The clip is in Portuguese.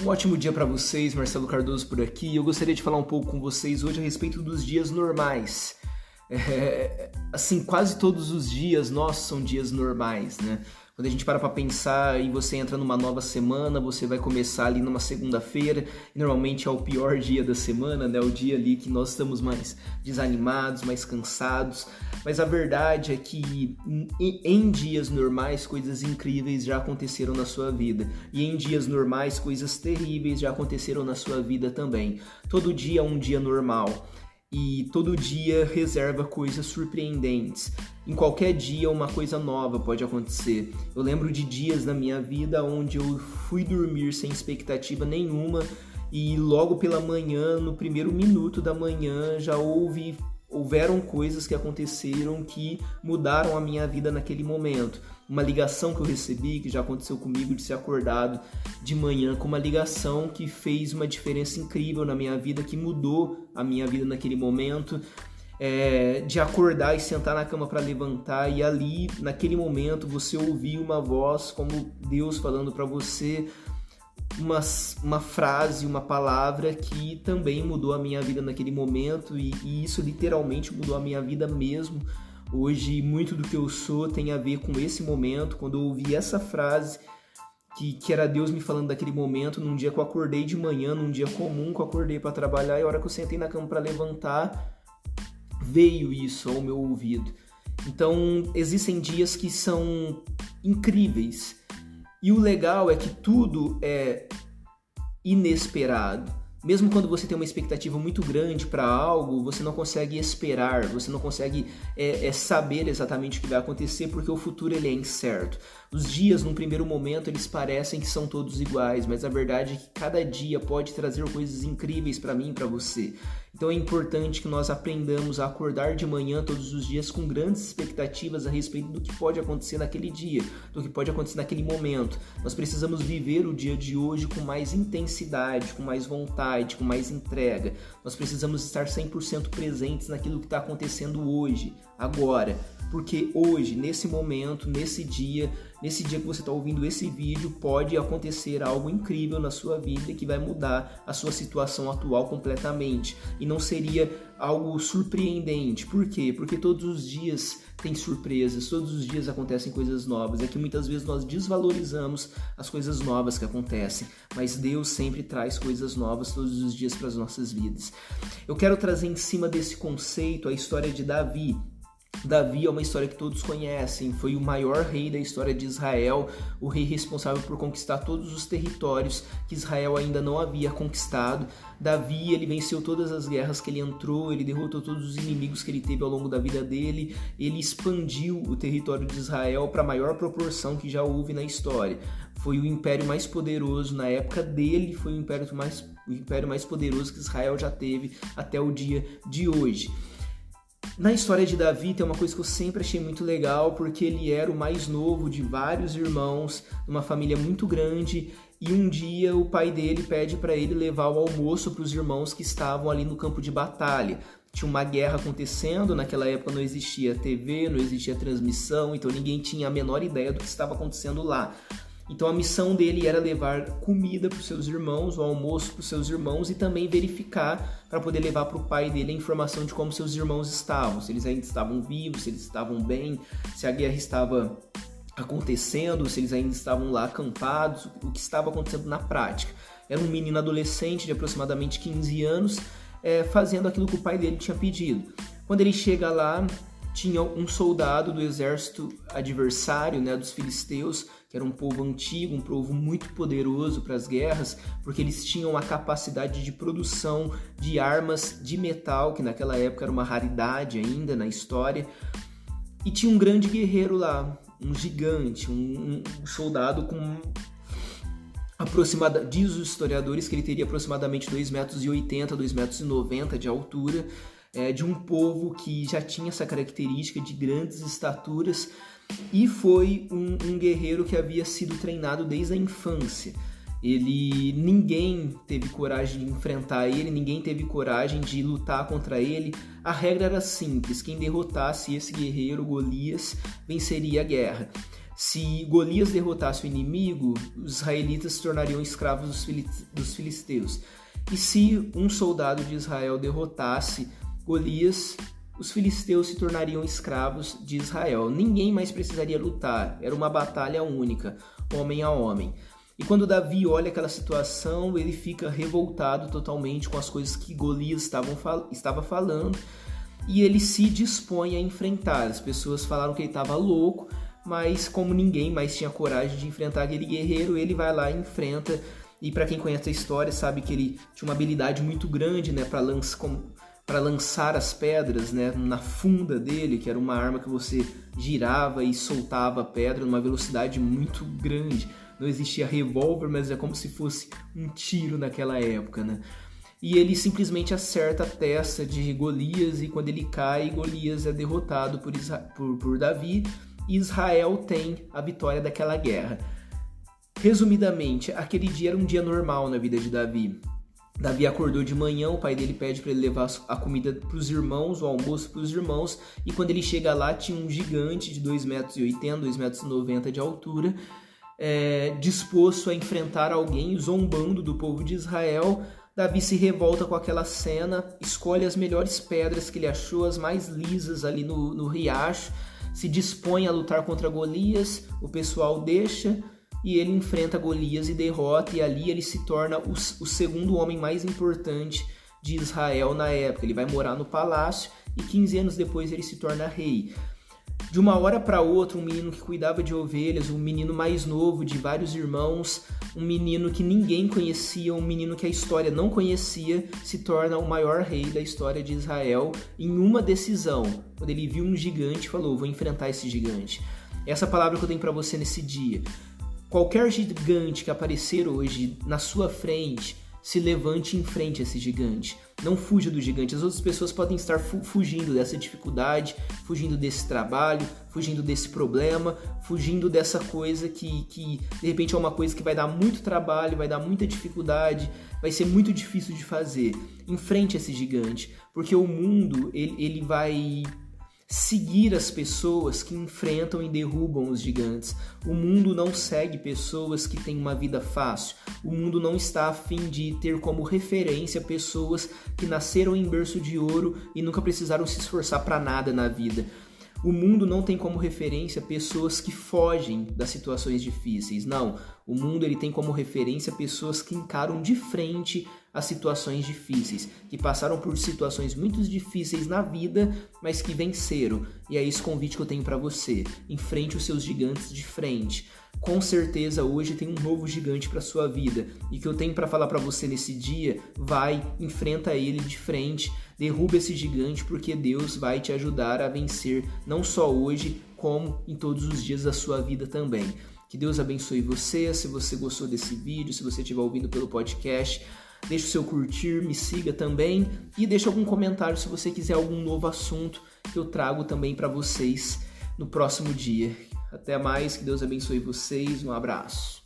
Um ótimo dia para vocês, Marcelo Cardoso por aqui. Eu gostaria de falar um pouco com vocês hoje a respeito dos dias normais. É, assim, quase todos os dias nossos são dias normais, né? Quando a gente para para pensar e você entra numa nova semana, você vai começar ali numa segunda-feira, e normalmente é o pior dia da semana, né? O dia ali que nós estamos mais desanimados, mais cansados. Mas a verdade é que em, em dias normais coisas incríveis já aconteceram na sua vida, e em dias normais coisas terríveis já aconteceram na sua vida também. Todo dia é um dia normal e todo dia reserva coisas surpreendentes. Em qualquer dia uma coisa nova pode acontecer. Eu lembro de dias na minha vida onde eu fui dormir sem expectativa nenhuma e logo pela manhã, no primeiro minuto da manhã, já houve houveram coisas que aconteceram que mudaram a minha vida naquele momento. Uma ligação que eu recebi, que já aconteceu comigo, de ser acordado de manhã com uma ligação que fez uma diferença incrível na minha vida, que mudou a minha vida naquele momento. É, de acordar e sentar na cama para levantar e ali naquele momento você ouvir uma voz como Deus falando para você uma, uma frase, uma palavra que também mudou a minha vida naquele momento e, e isso literalmente mudou a minha vida mesmo. Hoje, muito do que eu sou tem a ver com esse momento, quando eu ouvi essa frase, que, que era Deus me falando daquele momento, num dia que eu acordei de manhã, num dia comum que eu acordei para trabalhar, e a hora que eu sentei na cama para levantar, veio isso ao meu ouvido. Então, existem dias que são incríveis, e o legal é que tudo é inesperado. Mesmo quando você tem uma expectativa muito grande para algo, você não consegue esperar, você não consegue é, é, saber exatamente o que vai acontecer porque o futuro ele é incerto. Os dias, num primeiro momento, eles parecem que são todos iguais, mas a verdade é que cada dia pode trazer coisas incríveis para mim e para você. Então é importante que nós aprendamos a acordar de manhã todos os dias com grandes expectativas a respeito do que pode acontecer naquele dia, do que pode acontecer naquele momento. Nós precisamos viver o dia de hoje com mais intensidade, com mais vontade, com mais entrega. Nós precisamos estar 100% presentes naquilo que está acontecendo hoje, agora porque hoje, nesse momento, nesse dia, nesse dia que você está ouvindo esse vídeo, pode acontecer algo incrível na sua vida que vai mudar a sua situação atual completamente. E não seria algo surpreendente. Por quê? Porque todos os dias tem surpresas, todos os dias acontecem coisas novas. É que muitas vezes nós desvalorizamos as coisas novas que acontecem, mas Deus sempre traz coisas novas todos os dias para as nossas vidas. Eu quero trazer em cima desse conceito a história de Davi. Davi é uma história que todos conhecem, foi o maior rei da história de Israel, o rei responsável por conquistar todos os territórios que Israel ainda não havia conquistado. Davi, ele venceu todas as guerras que ele entrou, ele derrotou todos os inimigos que ele teve ao longo da vida dele, ele expandiu o território de Israel para a maior proporção que já houve na história. Foi o império mais poderoso na época dele, foi o império mais, o império mais poderoso que Israel já teve até o dia de hoje. Na história de Davi tem uma coisa que eu sempre achei muito legal, porque ele era o mais novo de vários irmãos, uma família muito grande, e um dia o pai dele pede para ele levar o almoço para os irmãos que estavam ali no campo de batalha. Tinha uma guerra acontecendo, naquela época não existia TV, não existia transmissão, então ninguém tinha a menor ideia do que estava acontecendo lá. Então a missão dele era levar comida para os seus irmãos, o almoço para os seus irmãos e também verificar para poder levar para o pai dele a informação de como seus irmãos estavam, se eles ainda estavam vivos, se eles estavam bem, se a guerra estava acontecendo, se eles ainda estavam lá acampados, o que estava acontecendo na prática. Era um menino adolescente de aproximadamente 15 anos, é, fazendo aquilo que o pai dele tinha pedido. Quando ele chega lá, tinha um soldado do exército adversário, né, dos filisteus, que era um povo antigo, um povo muito poderoso para as guerras, porque eles tinham a capacidade de produção de armas de metal, que naquela época era uma raridade ainda na história. E tinha um grande guerreiro lá, um gigante, um, um soldado com aproximada, diz os historiadores que ele teria aproximadamente 2,80 metros, 2,90 metros de altura, é, de um povo que já tinha essa característica de grandes estaturas e foi um, um guerreiro que havia sido treinado desde a infância. Ele ninguém teve coragem de enfrentar ele, ninguém teve coragem de lutar contra ele. A regra era simples: quem derrotasse esse guerreiro Golias venceria a guerra. Se Golias derrotasse o inimigo, os israelitas se tornariam escravos dos filisteus. E se um soldado de Israel derrotasse Golias, os filisteus se tornariam escravos de Israel. Ninguém mais precisaria lutar, era uma batalha única, homem a homem. E quando Davi olha aquela situação, ele fica revoltado totalmente com as coisas que Golias estava falando e ele se dispõe a enfrentar. As pessoas falaram que ele estava louco, mas como ninguém mais tinha coragem de enfrentar aquele guerreiro, ele vai lá e enfrenta. E para quem conhece a história, sabe que ele tinha uma habilidade muito grande, né, para lançar para lançar as pedras, né, na funda dele, que era uma arma que você girava e soltava a pedra numa velocidade muito grande. Não existia revólver, mas é como se fosse um tiro naquela época, né? E ele simplesmente acerta a testa de Golias e quando ele cai, Golias é derrotado por, por, por Davi Israel tem a vitória daquela guerra. Resumidamente, aquele dia era um dia normal na vida de Davi. Davi acordou de manhã, o pai dele pede para ele levar a comida para os irmãos, o almoço para os irmãos, e quando ele chega lá tinha um gigante de 2,80 metros, 2,90 metros de altura, é, disposto a enfrentar alguém, zombando do povo de Israel. Davi se revolta com aquela cena, escolhe as melhores pedras que ele achou, as mais lisas ali no, no riacho, se dispõe a lutar contra Golias, o pessoal deixa e ele enfrenta Golias e derrota, e ali ele se torna o, o segundo homem mais importante de Israel na época. Ele vai morar no palácio e 15 anos depois ele se torna rei. De uma hora para outra, um menino que cuidava de ovelhas, um menino mais novo de vários irmãos, um menino que ninguém conhecia, um menino que a história não conhecia, se torna o maior rei da história de Israel em uma decisão. Quando ele viu um gigante, falou: "Vou enfrentar esse gigante". Essa palavra que eu tenho para você nesse dia. Qualquer gigante que aparecer hoje na sua frente, se levante em frente a esse gigante. Não fuja do gigante. As outras pessoas podem estar fu fugindo dessa dificuldade, fugindo desse trabalho, fugindo desse problema, fugindo dessa coisa que, que de repente é uma coisa que vai dar muito trabalho, vai dar muita dificuldade, vai ser muito difícil de fazer. Enfrente esse gigante, porque o mundo ele, ele vai seguir as pessoas que enfrentam e derrubam os gigantes. O mundo não segue pessoas que têm uma vida fácil. O mundo não está a fim de ter como referência pessoas que nasceram em berço de ouro e nunca precisaram se esforçar para nada na vida. O mundo não tem como referência pessoas que fogem das situações difíceis. Não, o mundo ele tem como referência pessoas que encaram de frente as situações difíceis, que passaram por situações muito difíceis na vida, mas que venceram. E é esse convite que eu tenho para você. Enfrente os seus gigantes de frente. Com certeza hoje tem um novo gigante para sua vida e que eu tenho para falar para você nesse dia, vai, enfrenta ele de frente, derruba esse gigante porque Deus vai te ajudar a vencer não só hoje, como em todos os dias da sua vida também. Que Deus abençoe você. Se você gostou desse vídeo, se você estiver ouvindo pelo podcast, deixe o seu curtir, me siga também e deixe algum comentário se você quiser algum novo assunto que eu trago também para vocês no próximo dia. Até mais, que Deus abençoe vocês, um abraço.